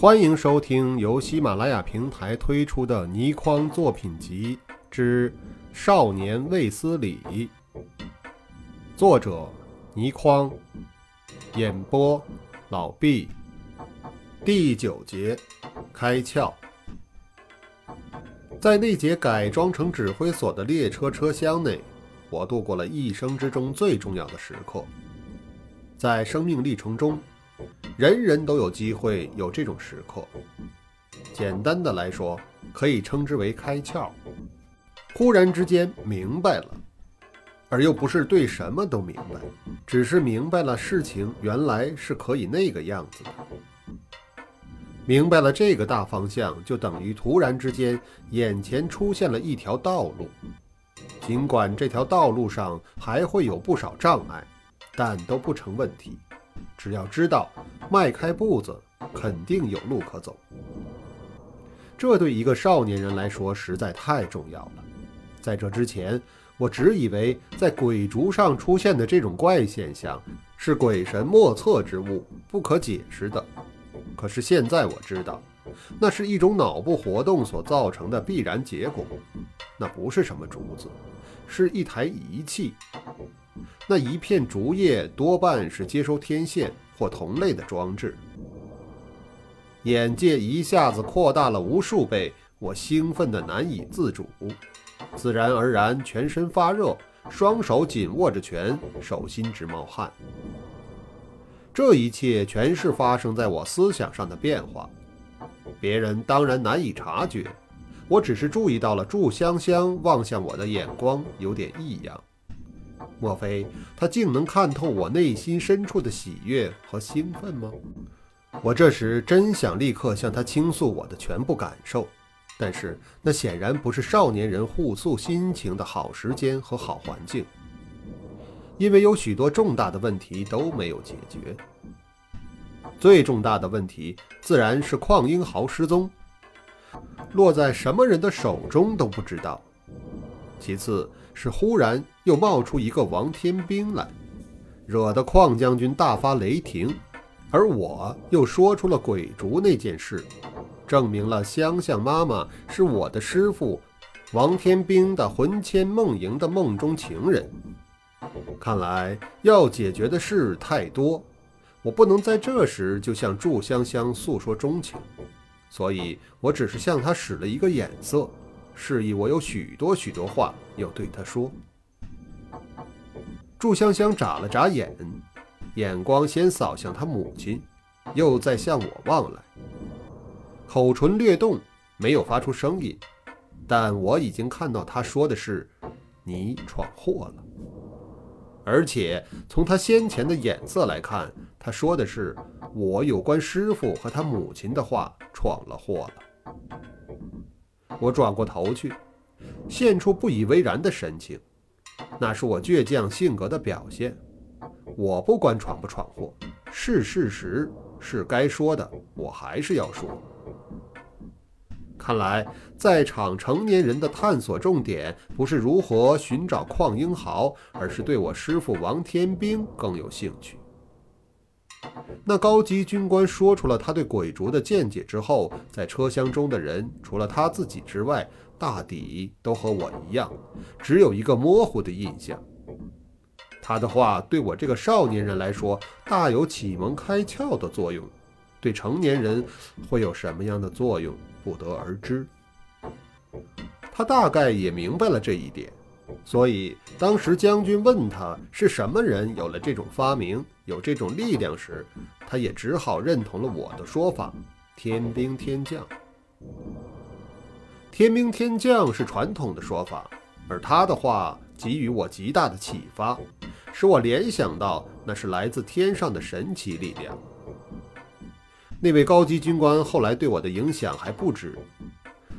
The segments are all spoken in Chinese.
欢迎收听由喜马拉雅平台推出的倪匡作品集之《少年卫斯理》，作者倪匡，演播老毕。第九节，开窍。在那节改装成指挥所的列车车厢内，我度过了一生之中最重要的时刻。在生命历程中。人人都有机会有这种时刻，简单的来说，可以称之为开窍。忽然之间明白了，而又不是对什么都明白，只是明白了事情原来是可以那个样子的。明白了这个大方向，就等于突然之间眼前出现了一条道路，尽管这条道路上还会有不少障碍，但都不成问题。只要知道迈开步子，肯定有路可走。这对一个少年人来说实在太重要了。在这之前，我只以为在鬼烛上出现的这种怪现象是鬼神莫测之物，不可解释的。可是现在我知道，那是一种脑部活动所造成的必然结果。那不是什么竹子，是一台仪器。那一片竹叶多半是接收天线或同类的装置。眼界一下子扩大了无数倍，我兴奋得难以自主，自然而然全身发热，双手紧握着拳，手心直冒汗。这一切全是发生在我思想上的变化，别人当然难以察觉，我只是注意到了祝香香望向我的眼光有点异样。莫非他竟能看透我内心深处的喜悦和兴奋吗？我这时真想立刻向他倾诉我的全部感受，但是那显然不是少年人互诉心情的好时间和好环境，因为有许多重大的问题都没有解决。最重大的问题自然是邝英豪失踪，落在什么人的手中都不知道。其次是忽然又冒出一个王天兵来，惹得邝将军大发雷霆，而我又说出了鬼竹那件事，证明了香香妈妈是我的师傅王天兵的魂牵梦萦的梦中情人。看来要解决的事太多，我不能在这时就向祝香香诉说衷情，所以我只是向他使了一个眼色。示意我有许多许多话要对他说。祝香香眨了眨眼，眼光先扫向他母亲，又再向我望来，口唇略动，没有发出声音，但我已经看到他说的是“你闯祸了”，而且从他先前的眼色来看，他说的是我有关师傅和他母亲的话闯了祸了。我转过头去，现出不以为然的神情，那是我倔强性格的表现。我不管闯不闯祸，是事实，是该说的，我还是要说。看来，在场成年人的探索重点不是如何寻找邝英豪，而是对我师父王天兵更有兴趣。那高级军官说出了他对鬼烛的见解之后，在车厢中的人除了他自己之外，大抵都和我一样，只有一个模糊的印象。他的话对我这个少年人来说，大有启蒙开窍的作用；对成年人会有什么样的作用，不得而知。他大概也明白了这一点。所以，当时将军问他是什么人有了这种发明、有这种力量时，他也只好认同了我的说法：天兵天将。天兵天将是传统的说法，而他的话给予我极大的启发，使我联想到那是来自天上的神奇力量。那位高级军官后来对我的影响还不止，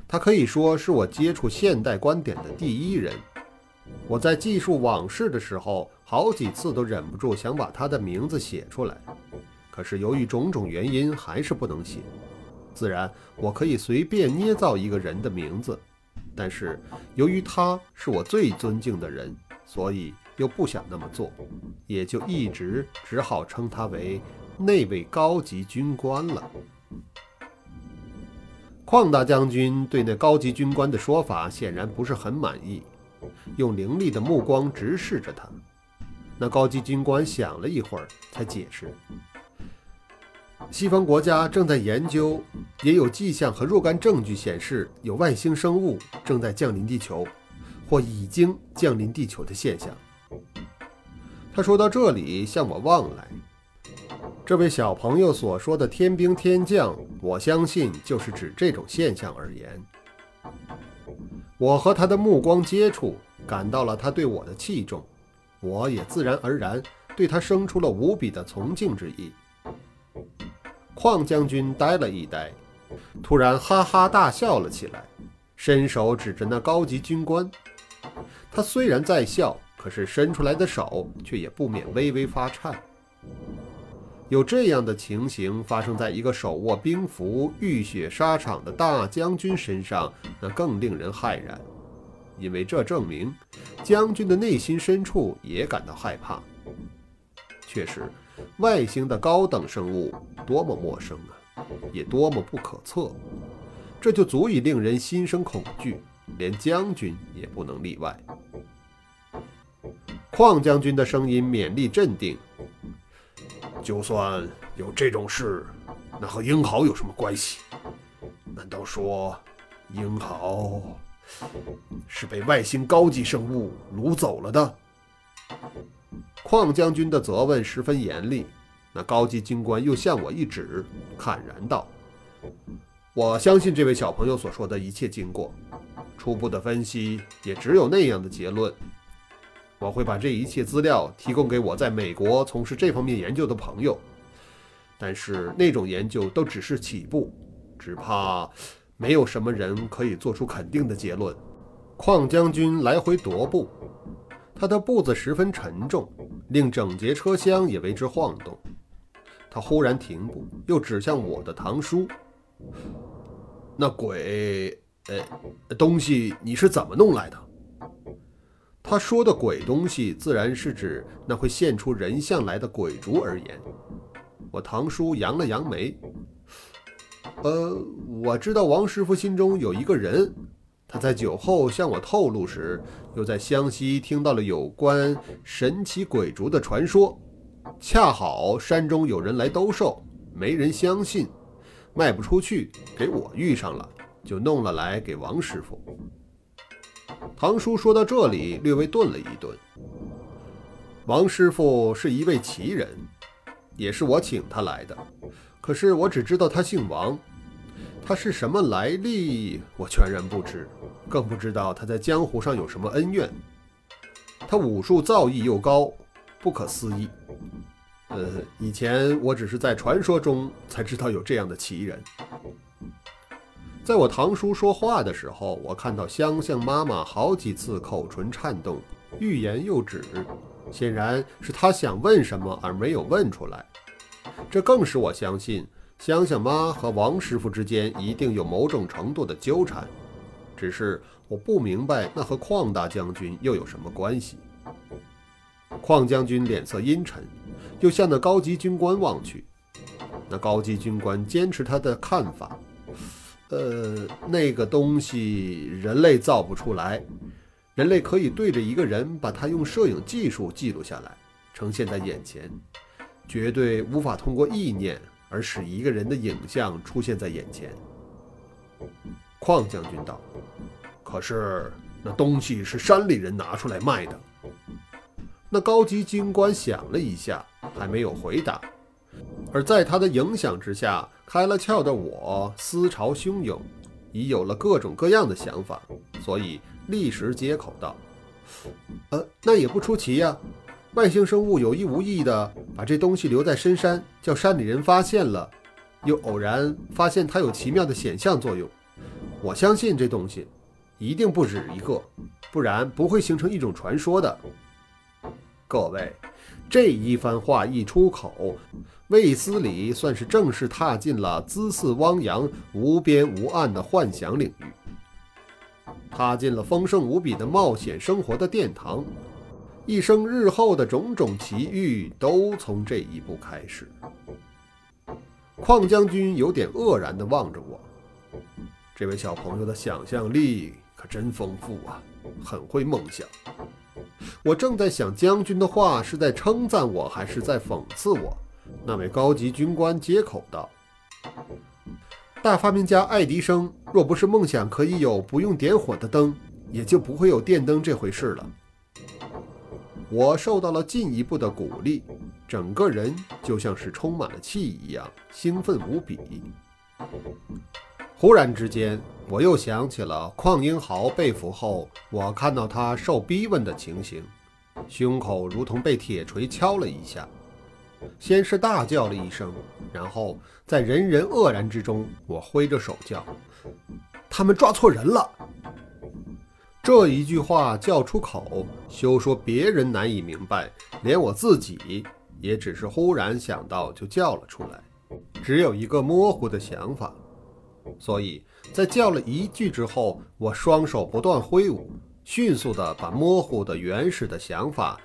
他可以说是我接触现代观点的第一人。我在记述往事的时候，好几次都忍不住想把他的名字写出来，可是由于种种原因，还是不能写。自然，我可以随便捏造一个人的名字，但是由于他是我最尊敬的人，所以又不想那么做，也就一直只好称他为那位高级军官了。邝大将军对那高级军官的说法显然不是很满意，用凌厉的目光直视着他。那高级军官想了一会儿，才解释：西方国家正在研究，也有迹象和若干证据显示有外星生物正在降临地球，或已经降临地球的现象。他说到这里，向我望来。这位小朋友所说的天兵天将，我相信就是指这种现象而言。我和他的目光接触，感到了他对我的器重，我也自然而然对他生出了无比的崇敬之意。邝将军呆了一呆，突然哈哈大笑了起来，伸手指着那高级军官。他虽然在笑。可是伸出来的手却也不免微微发颤。有这样的情形发生在一个手握兵符、浴血沙场的大将军身上，那更令人骇然，因为这证明将军的内心深处也感到害怕。确实，外星的高等生物多么陌生啊，也多么不可测，这就足以令人心生恐惧，连将军也不能例外。邝将军的声音勉励镇定。就算有这种事，那和英豪有什么关系？难道说英豪是被外星高级生物掳走了的？邝将军的责问十分严厉。那高级军官又向我一指，坦然道：“我相信这位小朋友所说的一切经过，初步的分析也只有那样的结论。”我会把这一切资料提供给我在美国从事这方面研究的朋友，但是那种研究都只是起步，只怕没有什么人可以做出肯定的结论。邝将军来回踱步，他的步子十分沉重，令整节车厢也为之晃动。他忽然停步，又指向我的堂叔：“那鬼……呃，东西你是怎么弄来的？”他说的鬼东西，自然是指那会现出人像来的鬼卒而言。我堂叔扬了扬眉，呃，我知道王师傅心中有一个人，他在酒后向我透露时，又在湘西听到了有关神奇鬼卒的传说。恰好山中有人来兜售，没人相信，卖不出去，给我遇上了，就弄了来给王师傅。唐叔说到这里，略微顿了一顿。王师傅是一位奇人，也是我请他来的。可是我只知道他姓王，他是什么来历，我全然不知，更不知道他在江湖上有什么恩怨。他武术造诣又高，不可思议。呃，以前我只是在传说中才知道有这样的奇人。在我堂叔说话的时候，我看到香香妈妈好几次口唇颤动，欲言又止，显然是她想问什么而没有问出来。这更使我相信香香妈和王师傅之间一定有某种程度的纠缠，只是我不明白那和邝大将军又有什么关系。邝将军脸色阴沉，又向那高级军官望去。那高级军官坚持他的看法。呃，那个东西人类造不出来，人类可以对着一个人，把他用摄影技术记录下来，呈现在眼前，绝对无法通过意念而使一个人的影像出现在眼前。邝将军道：“可是那东西是山里人拿出来卖的。”那高级军官想了一下，还没有回答。而在他的影响之下，开了窍的我思潮汹涌，已有了各种各样的想法，所以立时接口道：“呃，那也不出奇呀。外星生物有意无意的把这东西留在深山，叫山里人发现了，又偶然发现它有奇妙的显像作用。我相信这东西一定不止一个，不然不会形成一种传说的。各位。”这一番话一出口，卫斯理算是正式踏进了姿似汪洋、无边无岸的幻想领域，踏进了丰盛无比的冒险生活的殿堂，一生日后的种种奇遇都从这一步开始。邝将军有点愕然地望着我，这位小朋友的想象力可真丰富啊，很会梦想。我正在想将军的话是在称赞我还是在讽刺我，那位高级军官接口道：“大发明家爱迪生若不是梦想可以有不用点火的灯，也就不会有电灯这回事了。”我受到了进一步的鼓励，整个人就像是充满了气一样，兴奋无比。忽然之间，我又想起了邝英豪被俘后，我看到他受逼问的情形，胸口如同被铁锤敲了一下。先是大叫了一声，然后在人人愕然之中，我挥着手叫：“他们抓错人了！”这一句话叫出口，休说别人难以明白，连我自己也只是忽然想到就叫了出来，只有一个模糊的想法。所以在叫了一句之后，我双手不断挥舞，迅速地把模糊的原始的想法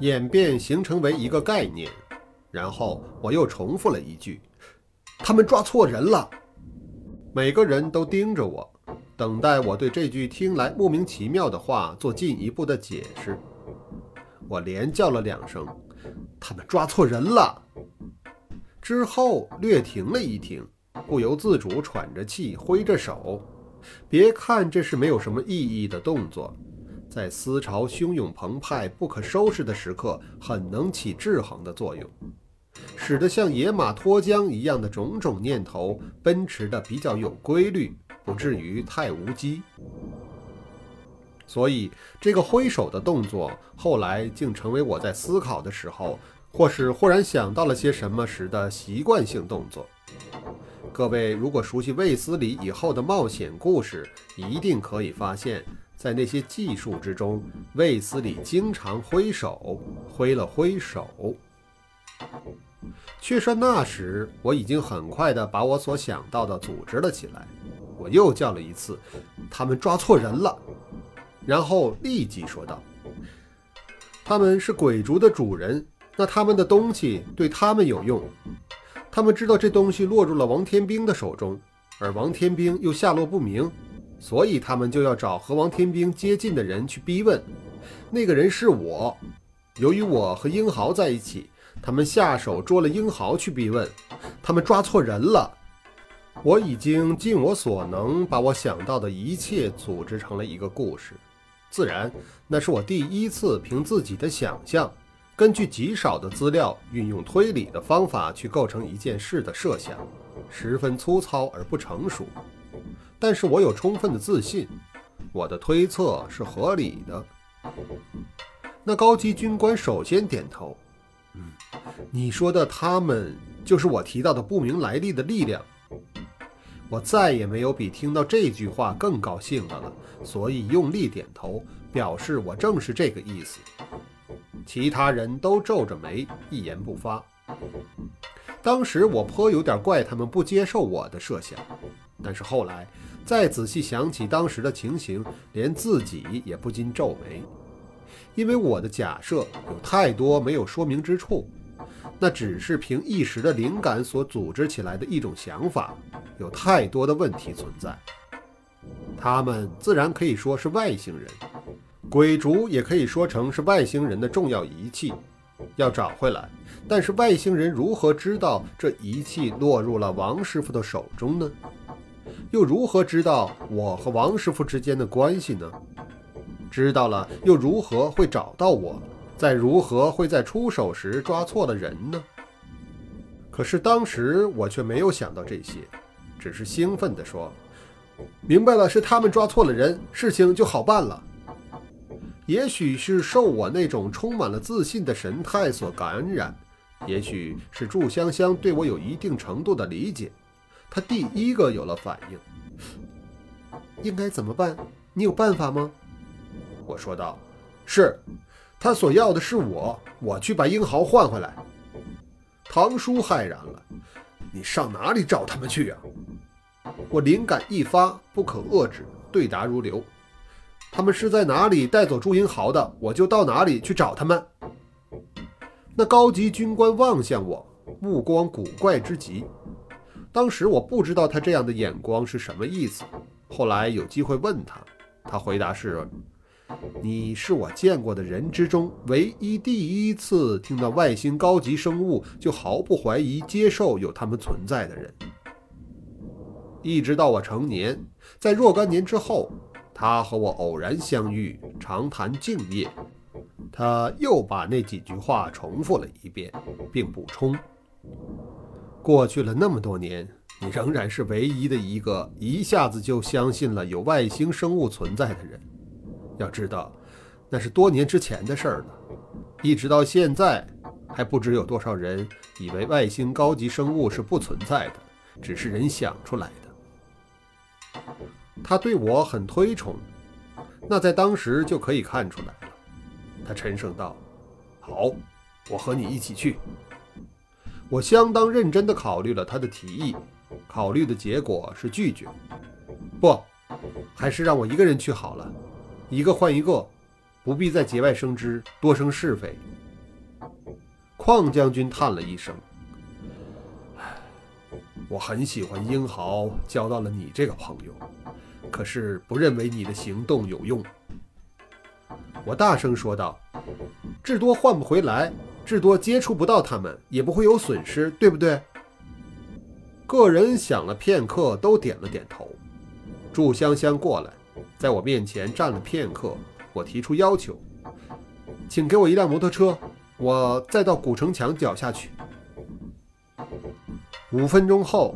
演变形成为一个概念。然后我又重复了一句：“他们抓错人了。”每个人都盯着我，等待我对这句听来莫名其妙的话做进一步的解释。我连叫了两声：“他们抓错人了。”之后略停了一停。不由自主喘着气，挥着手。别看这是没有什么意义的动作，在思潮汹涌澎湃、不可收拾的时刻，很能起制衡的作用，使得像野马脱缰一样的种种念头奔驰的比较有规律，不至于太无稽。所以，这个挥手的动作后来竟成为我在思考的时候，或是忽然想到了些什么时的习惯性动作。各位如果熟悉卫斯理以后的冒险故事，一定可以发现，在那些技术之中，卫斯理经常挥手，挥了挥手。却说那时，我已经很快地把我所想到的组织了起来。我又叫了一次：“他们抓错人了。”然后立即说道：“他们是鬼族的主人，那他们的东西对他们有用。”他们知道这东西落入了王天兵的手中，而王天兵又下落不明，所以他们就要找和王天兵接近的人去逼问。那个人是我。由于我和英豪在一起，他们下手捉了英豪去逼问。他们抓错人了。我已经尽我所能把我想到的一切组织成了一个故事。自然，那是我第一次凭自己的想象。根据极少的资料，运用推理的方法去构成一件事的设想，十分粗糙而不成熟。但是我有充分的自信，我的推测是合理的。那高级军官首先点头：“嗯，你说的他们，就是我提到的不明来历的力量。”我再也没有比听到这句话更高兴的了，所以用力点头，表示我正是这个意思。其他人都皱着眉，一言不发。当时我颇有点怪他们不接受我的设想，但是后来再仔细想起当时的情形，连自己也不禁皱眉，因为我的假设有太多没有说明之处，那只是凭一时的灵感所组织起来的一种想法，有太多的问题存在。他们自然可以说是外星人。鬼烛也可以说成是外星人的重要仪器，要找回来。但是外星人如何知道这仪器落入了王师傅的手中呢？又如何知道我和王师傅之间的关系呢？知道了又如何会找到我？再如何会在出手时抓错了人呢？可是当时我却没有想到这些，只是兴奋地说：“明白了，是他们抓错了人，事情就好办了。”也许是受我那种充满了自信的神态所感染，也许是祝香香对我有一定程度的理解，她第一个有了反应。应该怎么办？你有办法吗？我说道：“是，他所要的是我，我去把英豪换回来。”唐叔骇然了：“你上哪里找他们去啊？”我灵感一发，不可遏制，对答如流。他们是在哪里带走朱英豪的，我就到哪里去找他们。那高级军官望向我，目光古怪之极。当时我不知道他这样的眼光是什么意思，后来有机会问他，他回答是：“你是我见过的人之中唯一第一次听到外星高级生物就毫不怀疑接受有他们存在的人。”一直到我成年，在若干年之后，他和我偶然相遇，长谈敬业。他又把那几句话重复了一遍，并补充：“过去了那么多年，你仍然是唯一的一个一下子就相信了有外星生物存在的人。要知道，那是多年之前的事儿了。一直到现在，还不知有多少人以为外星高级生物是不存在的，只是人想出来的。他对我很推崇，那在当时就可以看出来了。”他沉声道：“好，我和你一起去。”我相当认真地考虑了他的提议，考虑的结果是拒绝。不，还是让我一个人去好了，一个换一个，不必再节外生枝，多生是非。邝将军叹了一声：“，我很喜欢英豪，交到了你这个朋友，可是不认为你的行动有用。”我大声说道：“至多换不回来，至多接触不到他们，也不会有损失，对不对？”个人想了片刻，都点了点头。祝香香过来，在我面前站了片刻。我提出要求：“请给我一辆摩托车，我再到古城墙脚下去。”五分钟后，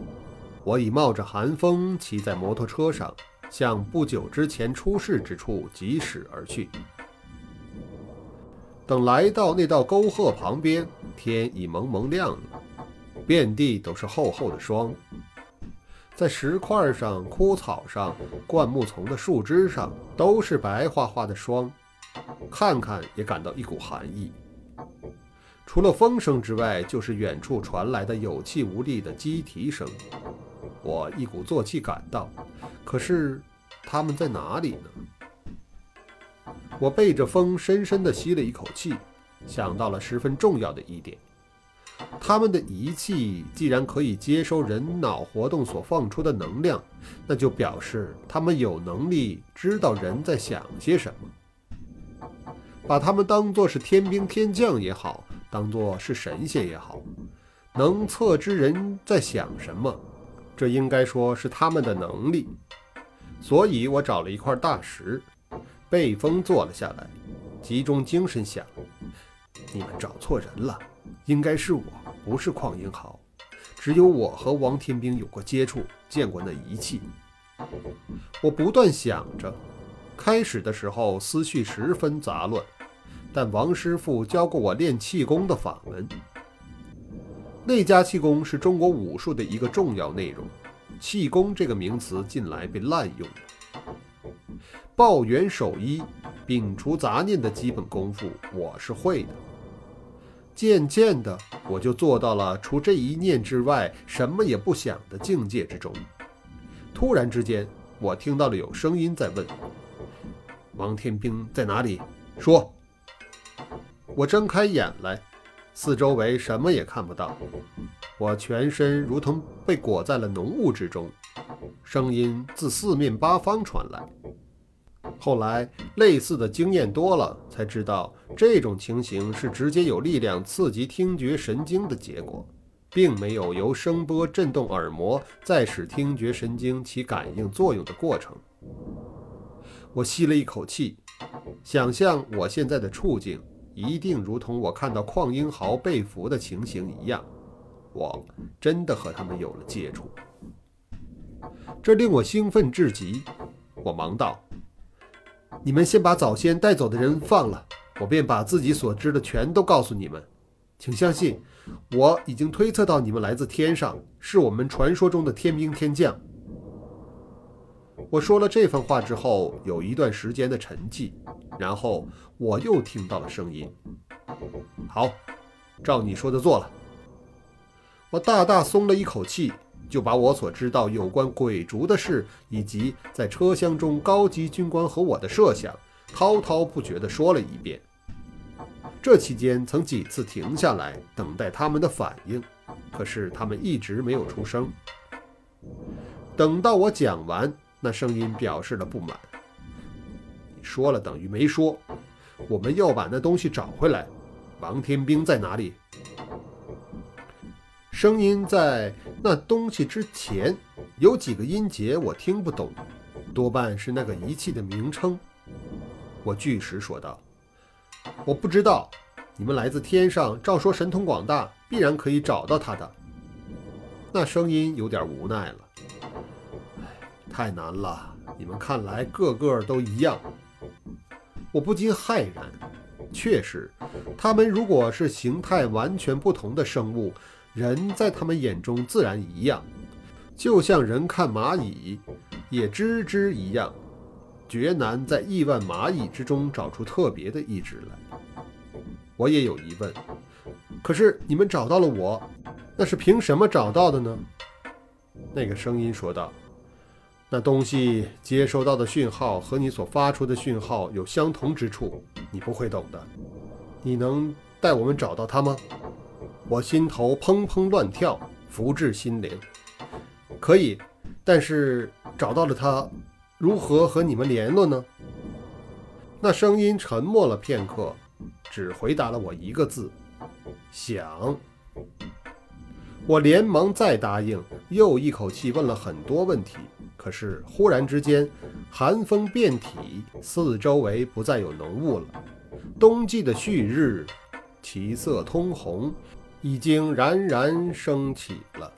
我已冒着寒风骑在摩托车上，向不久之前出事之处疾驶而去。等来到那道沟壑旁边，天已蒙蒙亮了，遍地都是厚厚的霜，在石块上、枯草上、灌木丛的树枝上，都是白花花的霜，看看也感到一股寒意。除了风声之外，就是远处传来的有气无力的鸡啼声。我一鼓作气赶到，可是他们在哪里呢？我背着风，深深地吸了一口气，想到了十分重要的一点：他们的仪器既然可以接收人脑活动所放出的能量，那就表示他们有能力知道人在想些什么。把他们当作是天兵天将也好，当作是神仙也好，能测知人在想什么，这应该说是他们的能力。所以我找了一块大石。背风坐了下来，集中精神想：你们找错人了，应该是我，不是邝英豪。只有我和王天兵有过接触，见过那仪器。我不断想着，开始的时候思绪十分杂乱，但王师傅教过我练气功的法门。内家气功是中国武术的一个重要内容，气功这个名词近来被滥用。抱元守一、摒除杂念的基本功夫，我是会的。渐渐的，我就做到了除这一念之外什么也不想的境界之中。突然之间，我听到了有声音在问：“王天兵在哪里？”说。我睁开眼来，四周围什么也看不到，我全身如同被裹在了浓雾之中。声音自四面八方传来。后来类似的经验多了，才知道这种情形是直接有力量刺激听觉神经的结果，并没有由声波震动耳膜再使听觉神经起感应作用的过程。我吸了一口气，想象我现在的处境一定如同我看到邝英豪被俘的情形一样，我真的和他们有了接触，这令我兴奋至极。我忙道。你们先把早先带走的人放了，我便把自己所知的全都告诉你们。请相信，我已经推测到你们来自天上，是我们传说中的天兵天将。我说了这番话之后，有一段时间的沉寂，然后我又听到了声音。好，照你说的做了。我大大松了一口气。就把我所知道有关鬼族的事，以及在车厢中高级军官和我的设想，滔滔不绝地说了一遍。这期间曾几次停下来等待他们的反应，可是他们一直没有出声。等到我讲完，那声音表示了不满。你说了等于没说。我们要把那东西找回来。王天兵在哪里？声音在那东西之前有几个音节我听不懂，多半是那个仪器的名称。我据实说道：“我不知道。你们来自天上，照说神通广大，必然可以找到他的。”那声音有点无奈了。太难了。你们看来个个都一样。我不禁骇然。确实，他们如果是形态完全不同的生物，人在他们眼中自然一样，就像人看蚂蚁也知之一样，绝难在亿万蚂蚁之中找出特别的一只来。我也有疑问，可是你们找到了我，那是凭什么找到的呢？那个声音说道：“那东西接收到的讯号和你所发出的讯号有相同之处，你不会懂的。你能带我们找到它吗？”我心头砰砰乱跳，福至心灵。可以，但是找到了它，如何和你们联络呢？那声音沉默了片刻。只回答了我一个字：想。我连忙再答应，又一口气问了很多问题。可是忽然之间，寒风遍体，四周围不再有浓雾了。冬季的旭日，其色通红，已经冉冉升起了。